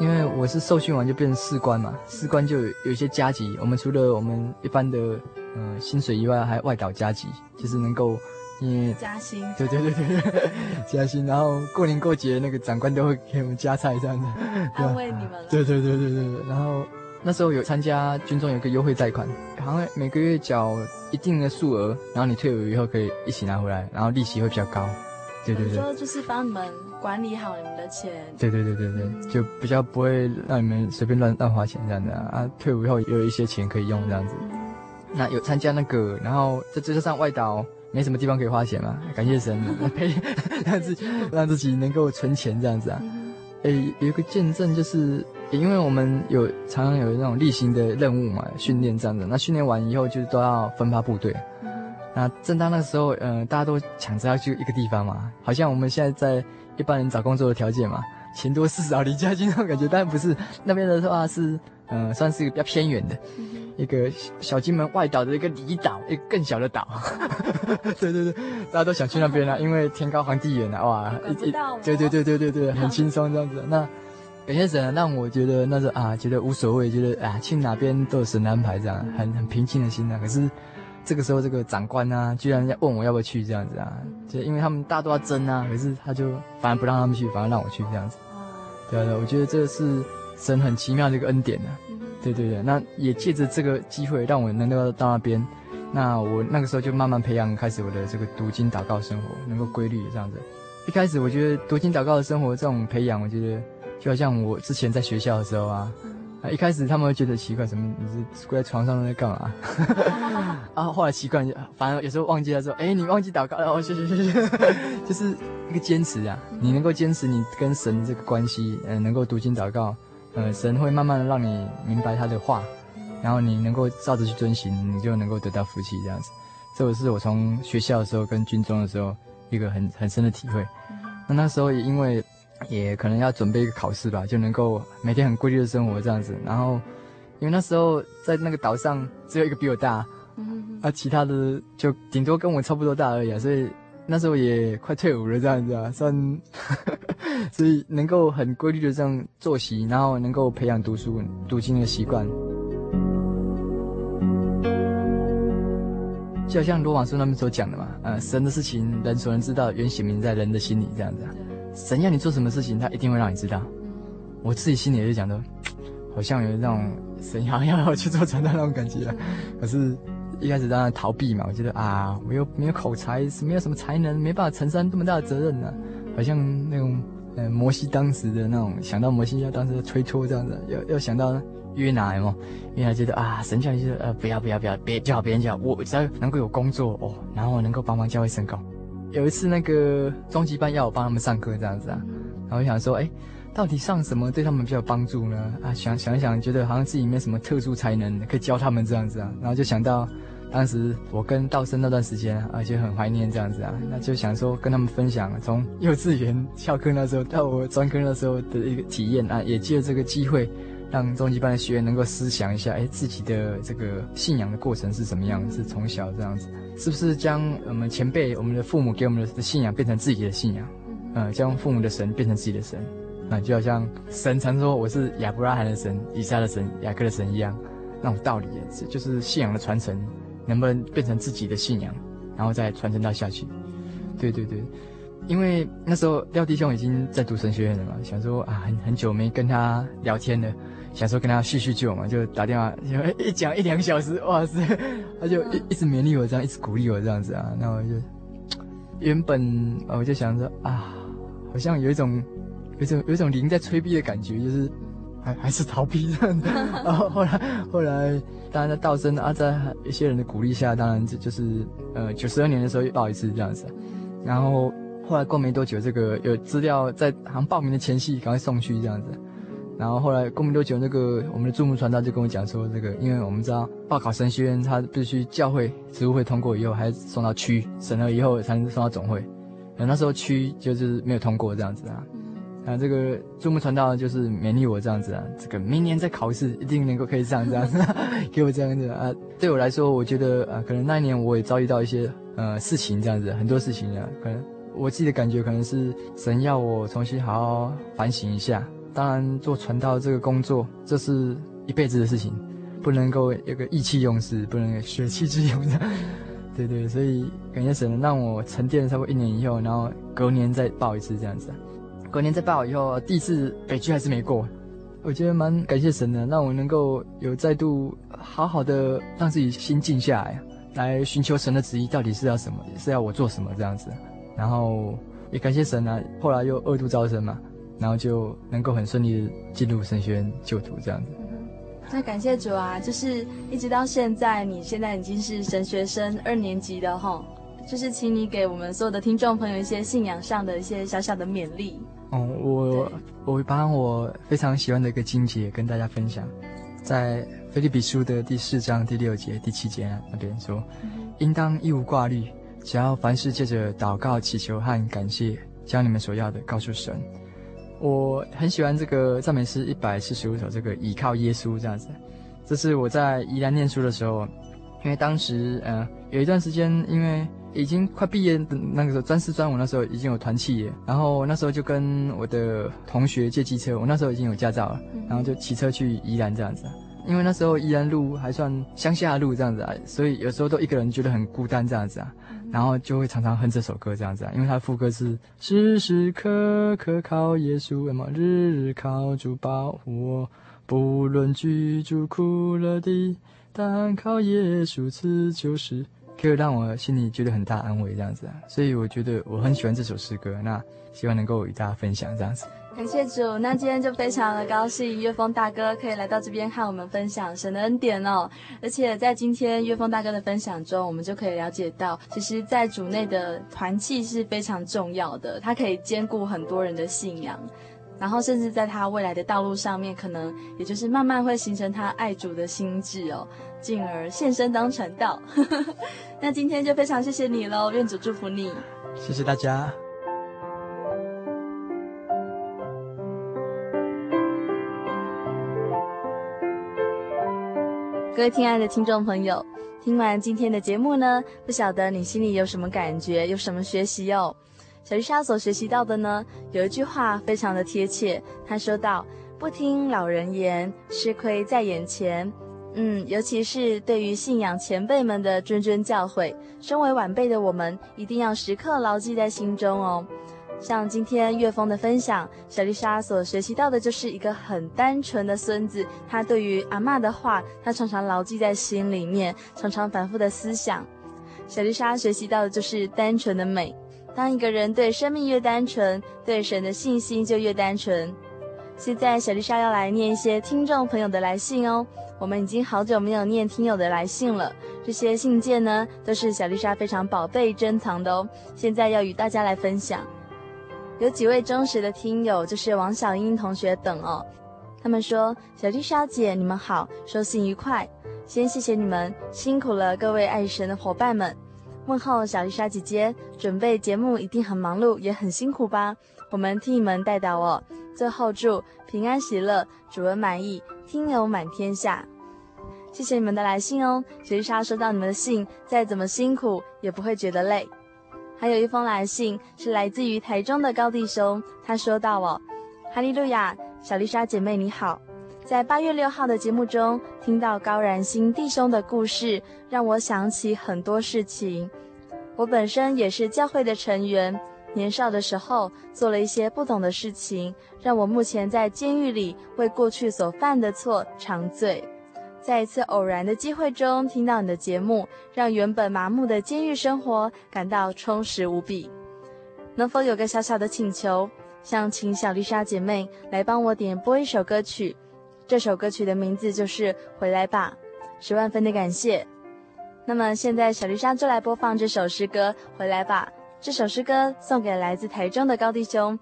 因为我是受训完就变成士官嘛，士官就有有一些加级。我们除了我们一般的嗯、呃、薪水以外，还有外岛加级，就是能够因为加薪。对对对对，加薪。然后过年过节那个长官都会给我们加菜这样子，安慰你们。对对对对对，然后。那时候有参加军中有个优惠贷款，好像每个月缴一定的数额，然后你退伍以后可以一起拿回来，然后利息会比较高。对对对，说就是帮你们管理好你们的钱。对对对对对，就比较不会让你们随便乱乱花钱这样子啊。啊，退伍以后有一些钱可以用这样子。那有参加那个，然后在这就上外岛没什么地方可以花钱嘛，感谢神，可以让自己让自己能够存钱这样子啊。诶，有一个见证就是。因为我们有常常有那种例行的任务嘛，训练这样子。那训练完以后就是都要分发部队。嗯、那正当那个时候，嗯、呃，大家都抢着要去一个地方嘛，好像我们现在在一般人找工作的条件嘛，钱多事少离家近那种感觉。但不是那边的话是，嗯、呃，算是比较偏远的，嗯、一个小金门外岛的一个离岛，一个更小的岛。对对对，大家都想去那边啊，因为天高皇帝远啊，哇，一一对对对对对对，很轻松这样子。那。感谢神让我觉得那是啊，觉得无所谓，觉得啊，去哪边都有神的安排，这样很很平静的心啊。可是这个时候，这个长官啊，居然要问我要不要去这样子啊，就因为他们大多要争啊，可是他就反而不让他们去，反而让我去这样子。对对，我觉得这是神很奇妙的一个恩典啊。对对对，那也借着这个机会让我能够到那边，那我那个时候就慢慢培养开始我的这个读经祷告生活，能够规律这样子。一开始我觉得读经祷告的生活这种培养，我觉得。就好像我之前在学校的时候啊，啊，一开始他们会觉得奇怪，什么你是跪在床上在干嘛？啊，后来习惯，反正有时候忘记了说，哎，你忘记祷告了，哦，谢谢谢谢，就是一个坚持啊，你能够坚持你跟神这个关系，嗯、呃，能够读经祷告，呃，神会慢慢的让你明白他的话，然后你能够照着去遵行，你就能够得到福气这样子。这个是我从学校的时候跟军中的时候一个很很深的体会。那那时候也因为。也可能要准备一个考试吧，就能够每天很规律的生活这样子。然后，因为那时候在那个岛上只有一个比我大，嗯，啊，其他的就顶多跟我差不多大而已啊。所以那时候也快退伍了这样子啊，算，所以能够很规律的这样作息，然后能够培养读书读经的习惯。就好像罗马书那边所讲的嘛，呃，神的事情人所能知道，原显明在人的心里这样子啊。神要你做什么事情，他一定会让你知道。我自己心里也是讲的，好像有那种神要 要我去做传道那种感觉。可是，一开始当然逃避嘛，我觉得啊，我又没有口才，没有什么才能，没办法承担这么大的责任呢、啊。好像那种，呃，摩西当时的那种，想到摩西要当时的推脱这样子，又又想到约拿嘛，约拿觉得啊，神像就是呃不要不要不要，别叫别人叫我，只要能够有工作哦，然后能够帮忙教会升高。有一次，那个中级班要我帮他们上课这样子啊，然后我想说，哎，到底上什么对他们比较有帮助呢？啊，想想一想，觉得好像自己没什么特殊才能可以教他们这样子啊，然后就想到当时我跟道生那段时间，而且很怀念这样子啊，那就想说跟他们分享从幼稚园翘课那时候到我专科那时候的一个体验啊，也借这个机会。让中级班的学员能够思想一下，哎，自己的这个信仰的过程是什么样？是从小这样子，是不是将我们前辈、我们的父母给我们的信仰变成自己的信仰？嗯，将父母的神变成自己的神，啊，就好像神常说我是亚伯拉罕的神、以撒的神、雅各的神一样，那种道理，就是信仰的传承能不能变成自己的信仰？然后再传承到下去。对对对，因为那时候廖弟兄已经在读神学院了嘛，想说啊，很很久没跟他聊天了，想说跟他叙叙旧嘛，就打电话，一讲一两个小时，哇塞，他就一一直勉励我这样，一直鼓励我这样子啊，那我就原本我就想着啊，好像有一种有一种有一种灵在催逼的感觉，就是。还还是逃避。这样的，然后后来后来，当然在道生啊，在一些人的鼓励下，当然这就是呃九十二年的时候又报一次这样子，然后后来过没多久，这个有资料在好像报名的前夕赶快送去这样子，然后后来过没多久，那个我们的驻牧传道就跟我讲说，这个因为我们知道报考神学院，他必须教会职务会通过以后，还送到区审了以后才能送到总会，那时候区就是没有通过这样子啊。啊，这个驻牧传道就是勉励我这样子啊，这个明年再考试一定能够可以上这样子，给我这样子啊。对我来说，我觉得啊，可能那一年我也遭遇到一些呃事情这样子，很多事情啊，可能我自己的感觉可能是神要我重新好好反省一下。当然，做传道这个工作，这是一辈子的事情，不能够有个意气用事，不能有血气之勇的。对对，所以感谢神让我沉淀了差不多一年以后，然后隔年再报一次这样子。过年在报以后，第一次北区还是没过，我觉得蛮感谢神的，让我能够有再度好好的让自己心静下来，来寻求神的旨意到底是要什么，是要我做什么这样子。然后也感谢神啊，后来又二度招生嘛，然后就能够很顺利的进入神学院就读这样子。那感谢主啊，就是一直到现在，你现在已经是神学生二年级的哈，就是请你给我们所有的听众朋友一些信仰上的一些小小的勉励。嗯，我我会把我非常喜欢的一个经节跟大家分享，在腓立比书的第四章第六节、第七节那边说，应当一无挂虑，只要凡事借着祷告、祈求和感谢，将你们所要的告诉神。我很喜欢这个赞美诗一百四十五首，这个倚靠耶稣这样子。这是我在宜兰念书的时候，因为当时呃有一段时间因为。已经快毕业的那个时候，专四专五那时候已经有团契耶，然后那时候就跟我的同学借机车，我那时候已经有驾照了，然后就骑车去宜兰这样子。因为那时候宜兰路还算乡下路这样子啊，所以有时候都一个人觉得很孤单这样子啊，然后就会常常哼这首歌这样子啊，因为它的副歌是时时刻刻靠耶稣，嘛日日靠主保护我，不论居住苦乐的，单靠耶稣此就是。可以让我心里觉得很大安慰，这样子啊，所以我觉得我很喜欢这首诗歌，那希望能够与大家分享这样子。感谢主，那今天就非常的高兴，岳峰大哥可以来到这边和我们分享神的恩典哦。而且在今天岳峰大哥的分享中，我们就可以了解到，其实，在主内的团契是非常重要的，它可以兼顾很多人的信仰。然后，甚至在他未来的道路上面，可能也就是慢慢会形成他爱主的心智哦，进而献身当传道。那今天就非常谢谢你喽，愿主祝福你。谢谢大家。各位亲爱的听众朋友，听完今天的节目呢，不晓得你心里有什么感觉，有什么学习哦？小丽莎所学习到的呢，有一句话非常的贴切。她说道：“不听老人言，吃亏在眼前。”嗯，尤其是对于信仰前辈们的谆谆教诲，身为晚辈的我们一定要时刻牢记在心中哦。像今天岳峰的分享，小丽莎所学习到的就是一个很单纯的孙子，他对于阿嬷的话，他常常牢记在心里面，常常反复的思想。小丽莎学习到的就是单纯的美。当一个人对生命越单纯，对神的信心就越单纯。现在小丽莎要来念一些听众朋友的来信哦。我们已经好久没有念听友的来信了，这些信件呢都是小丽莎非常宝贝珍藏的哦。现在要与大家来分享，有几位忠实的听友，就是王小英同学等哦。他们说：“小丽莎姐，你们好，收信愉快。先谢谢你们辛苦了，各位爱神的伙伴们。”问候小丽莎姐姐，准备节目一定很忙碌，也很辛苦吧？我们替你们代祷哦。最后祝平安喜乐，主人满意，听友满天下。谢谢你们的来信哦，小丽莎收到你们的信，再怎么辛苦也不会觉得累。还有一封来信是来自于台中的高弟兄，他说道哦：哈利路亚，小丽莎姐妹你好。在八月六号的节目中，听到高然新弟兄的故事，让我想起很多事情。我本身也是教会的成员，年少的时候做了一些不懂的事情，让我目前在监狱里为过去所犯的错长罪。在一次偶然的机会中听到你的节目，让原本麻木的监狱生活感到充实无比。能否有个小小的请求，想请小丽莎姐妹来帮我点播一首歌曲？这首歌曲的名字就是《回来吧》，十万分的感谢。那么现在小丽莎就来播放这首诗歌《回来吧》。这首诗歌送给来自台中的高弟兄，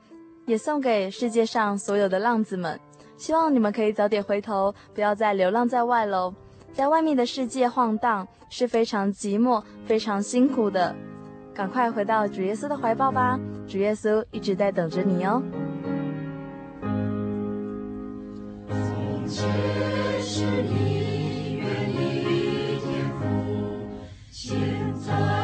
也送给世界上所有的浪子们。希望你们可以早点回头，不要再流浪在外喽。在外面的世界晃荡是非常寂寞、非常辛苦的。赶快回到主耶稣的怀抱吧，主耶稣一直在等着你哦。只是你愿意天赋，现在。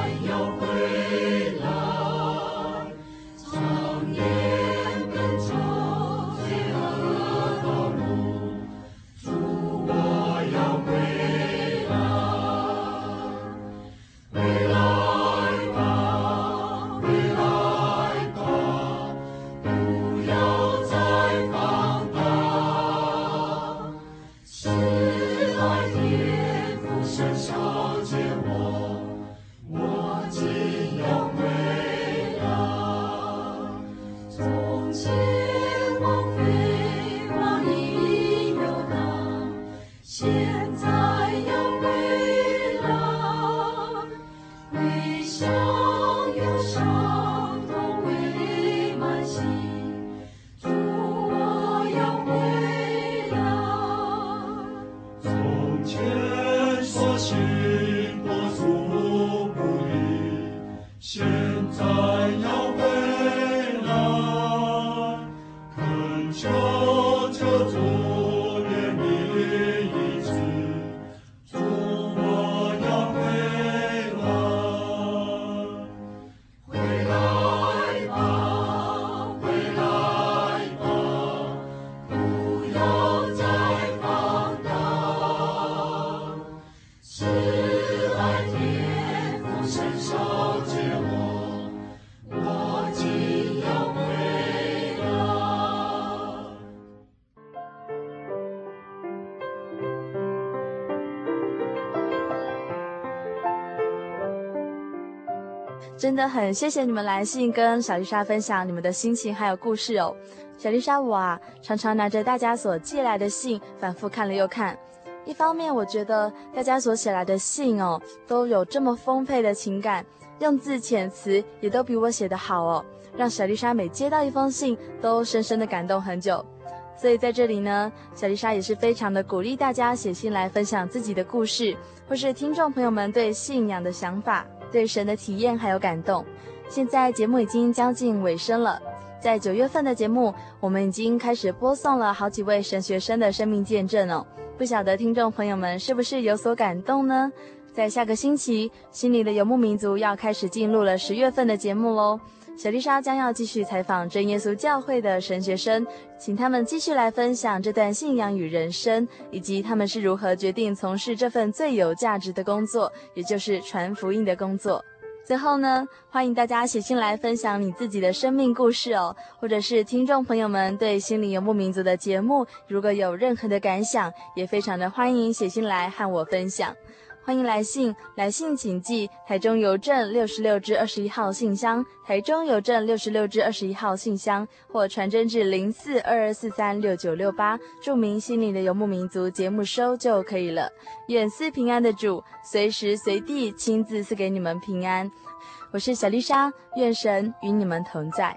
真的很谢谢你们来信跟小丽莎分享你们的心情还有故事哦。小丽莎我啊，常常拿着大家所寄来的信反复看了又看。一方面，我觉得大家所写来的信哦，都有这么丰沛的情感，用字遣词也都比我写得好哦，让小丽莎每接到一封信都深深的感动很久。所以在这里呢，小丽莎也是非常的鼓励大家写信来分享自己的故事，或是听众朋友们对信仰的想法。对神的体验还有感动。现在节目已经将近尾声了，在九月份的节目，我们已经开始播送了好几位神学生的生命见证哦。不晓得听众朋友们是不是有所感动呢？在下个星期，心里的游牧民族要开始进入了十月份的节目喽。小丽莎将要继续采访真耶稣教会的神学生，请他们继续来分享这段信仰与人生，以及他们是如何决定从事这份最有价值的工作，也就是传福音的工作。最后呢，欢迎大家写信来分享你自己的生命故事哦，或者是听众朋友们对心灵游牧民族的节目，如果有任何的感想，也非常的欢迎写信来和我分享。欢迎来信，来信请寄台中邮政六十六支二十一号信箱，台中邮政六十六支二十一号信箱，或传真至零四二二四三六九六八，注明“心灵的游牧民族”节目收就可以了。愿赐平安的主，随时随地亲自赐给你们平安。我是小丽莎，愿神与你们同在。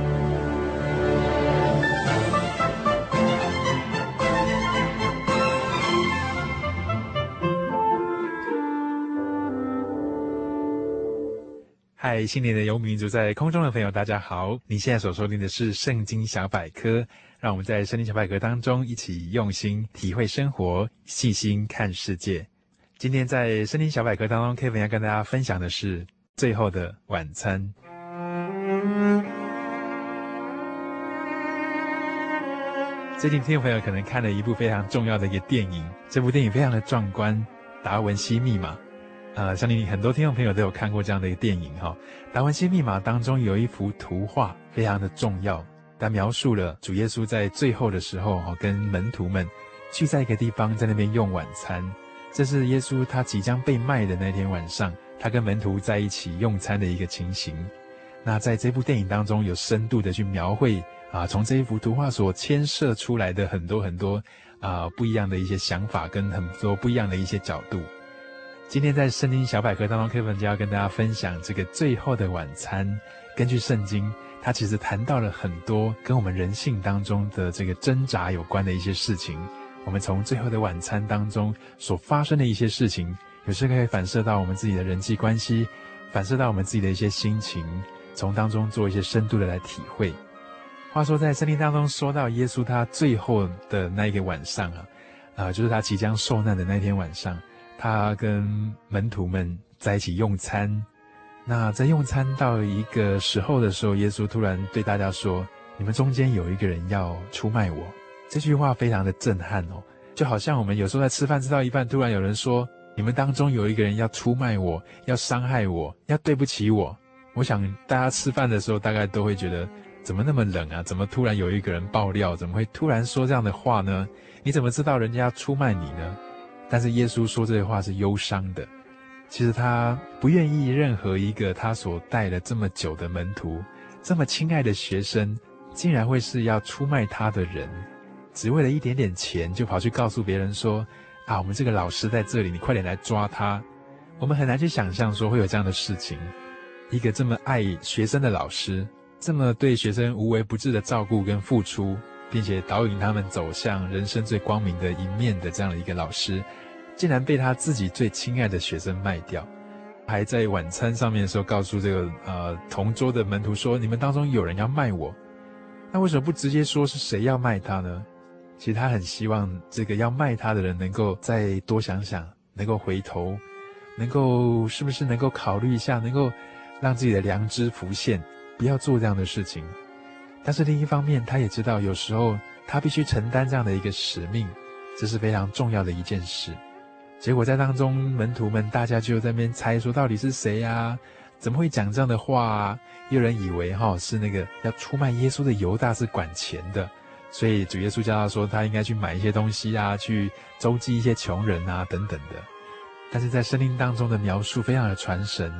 嗨，新年的游民族在空中的朋友，大家好！你现在所收听的是《圣经小百科》，让我们在《圣经小百科》当中一起用心体会生活，细心看世界。今天在《圣经小百科》当中，Kevin 要跟大家分享的是《最后的晚餐》。最近听众朋友可能看了一部非常重要的一个电影，这部电影非常的壮观，《达文西密码》。呃，相信很多听众朋友都有看过这样的一个电影哈，《达文西密码》当中有一幅图画非常的重要，它描述了主耶稣在最后的时候哈，跟门徒们聚在一个地方，在那边用晚餐。这是耶稣他即将被卖的那天晚上，他跟门徒在一起用餐的一个情形。那在这部电影当中，有深度的去描绘啊，从这一幅图画所牵涉出来的很多很多啊不一样的一些想法，跟很多不一样的一些角度。今天在圣经小百科当中，Kevin 就要跟大家分享这个最后的晚餐。根据圣经，它其实谈到了很多跟我们人性当中的这个挣扎有关的一些事情。我们从最后的晚餐当中所发生的一些事情，有时可以反射到我们自己的人际关系，反射到我们自己的一些心情，从当中做一些深度的来体会。话说，在圣经当中说到耶稣他最后的那一个晚上啊，啊、就是他即将受难的那天晚上。他跟门徒们在一起用餐，那在用餐到一个时候的时候，耶稣突然对大家说：“你们中间有一个人要出卖我。”这句话非常的震撼哦，就好像我们有时候在吃饭吃到一半，突然有人说：“你们当中有一个人要出卖我，要伤害我，要对不起我。”我想大家吃饭的时候大概都会觉得，怎么那么冷啊？怎么突然有一个人爆料？怎么会突然说这样的话呢？你怎么知道人家要出卖你呢？但是耶稣说这些话是忧伤的，其实他不愿意任何一个他所带了这么久的门徒，这么亲爱的学生，竟然会是要出卖他的人，只为了一点点钱就跑去告诉别人说：啊，我们这个老师在这里，你快点来抓他。我们很难去想象说会有这样的事情，一个这么爱学生的老师，这么对学生无微不至的照顾跟付出，并且导引他们走向人生最光明的一面的这样的一个老师。竟然被他自己最亲爱的学生卖掉，还在晚餐上面的时候告诉这个呃同桌的门徒说：“你们当中有人要卖我。”那为什么不直接说是谁要卖他呢？其实他很希望这个要卖他的人能够再多想想，能够回头，能够是不是能够考虑一下，能够让自己的良知浮现，不要做这样的事情。但是另一方面，他也知道有时候他必须承担这样的一个使命，这是非常重要的一件事。结果在当中，门徒们大家就在那边猜说到底是谁呀？怎么会讲这样的话啊？有人以为哈是那个要出卖耶稣的犹大是管钱的，所以主耶稣教他说他应该去买一些东西啊，去周济一些穷人啊等等的。但是在圣经当中的描述非常的传神，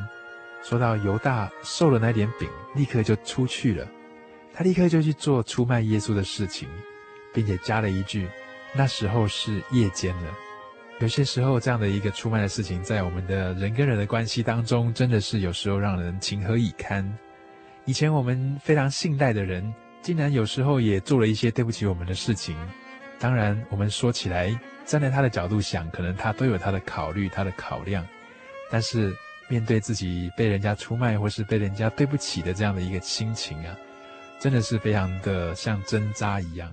说到犹大受了那点饼，立刻就出去了，他立刻就去做出卖耶稣的事情，并且加了一句：那时候是夜间了。有些时候，这样的一个出卖的事情，在我们的人跟人的关系当中，真的是有时候让人情何以堪。以前我们非常信赖的人，竟然有时候也做了一些对不起我们的事情。当然，我们说起来，站在他的角度想，可能他都有他的考虑、他的考量。但是，面对自己被人家出卖，或是被人家对不起的这样的一个心情啊，真的是非常的像针扎一样。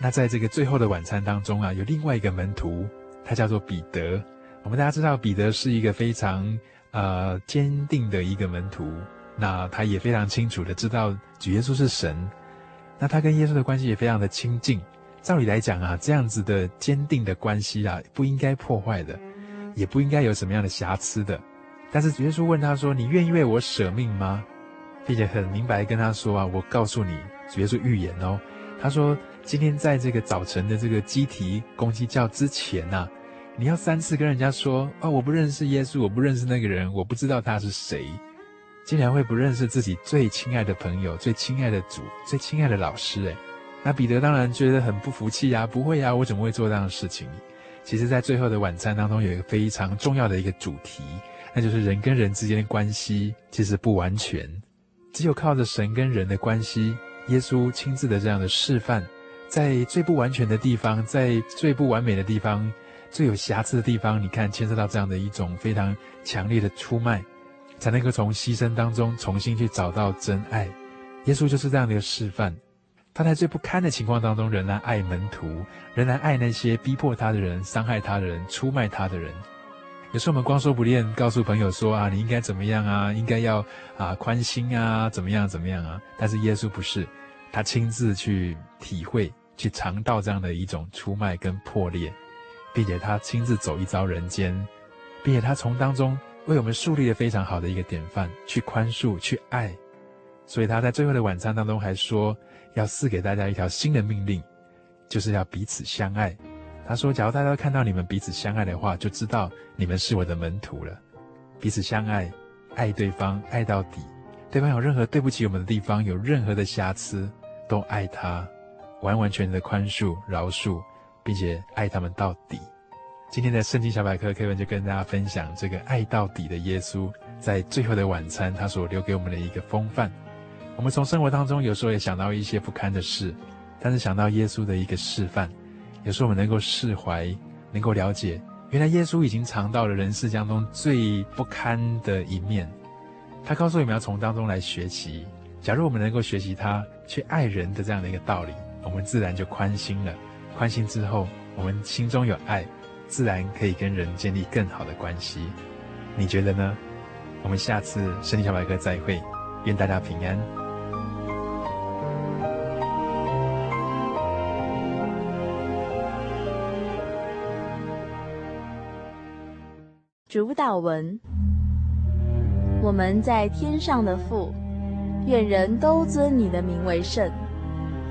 那在这个最后的晚餐当中啊，有另外一个门徒。他叫做彼得，我们大家知道彼得是一个非常呃坚定的一个门徒，那他也非常清楚的知道主耶稣是神，那他跟耶稣的关系也非常的亲近。照理来讲啊，这样子的坚定的关系啊，不应该破坏的，也不应该有什么样的瑕疵的。但是主耶稣问他说：“你愿意为我舍命吗？”并且很明白跟他说啊：“我告诉你，主耶稣预言哦，他说。”今天在这个早晨的这个鸡啼公鸡叫之前呢、你要三次跟人家说啊、哦，我不认识耶稣，我不认识那个人，我不知道他是谁，竟然会不认识自己最亲爱的朋友、最亲爱的主、最亲爱的老师诶。那彼得当然觉得很不服气呀，不会呀，我怎么会做这样的事情？其实，在最后的晚餐当中，有一个非常重要的一个主题，那就是人跟人之间的关系其实不完全，只有靠着神跟人的关系，耶稣亲自的这样的示范，在最不完全的地方，在最不完美的地方，最有瑕疵的地方，你看牵涉到这样的一种非常强烈的出卖，才能够从牺牲当中重新去找到真爱。耶稣就是这样的一个示范，他在最不堪的情况当中，仍然爱门徒，仍然爱那些逼迫他的人、伤害他的人、出卖他的人。有时候我们光说不练，告诉朋友说啊，你应该怎么样啊，应该要啊宽心啊，怎么样怎么样啊。但是耶稣不是，他亲自去体会、去尝到这样的一种出卖跟破裂，并且他亲自走一遭人间，并且他从当中为我们树立了非常好的一个典范，去宽恕、去爱。所以他在最后的晚餐当中还说，要赐给大家一条新的命令，就是要彼此相爱。他说：“假如大家都看到你们彼此相爱的话，就知道你们是我的门徒了。彼此相爱，爱对方，爱到底。对方有任何对不起我们的地方，有任何的瑕疵，都爱他，完完全全的宽恕、饶恕，并且爱他们到底。”今天的圣经小百科课文就跟大家分享这个爱到底的耶稣，在最后的晚餐，他所留给我们的一个风范。我们从生活当中有时候也想到一些不堪的事，但是想到耶稣的一个示范。有时候我们能够释怀，能够了解，原来耶稣已经尝到了人世当中最不堪的一面。他告诉我们要从当中来学习。假如我们能够学习他去爱人的这样的一个道理，我们自然就宽心了。宽心之后，我们心中有爱，自然可以跟人建立更好的关系。你觉得呢？我们下次圣经小百科再会，愿大家平安。主导文：我们在天上的父，愿人都尊你的名为圣。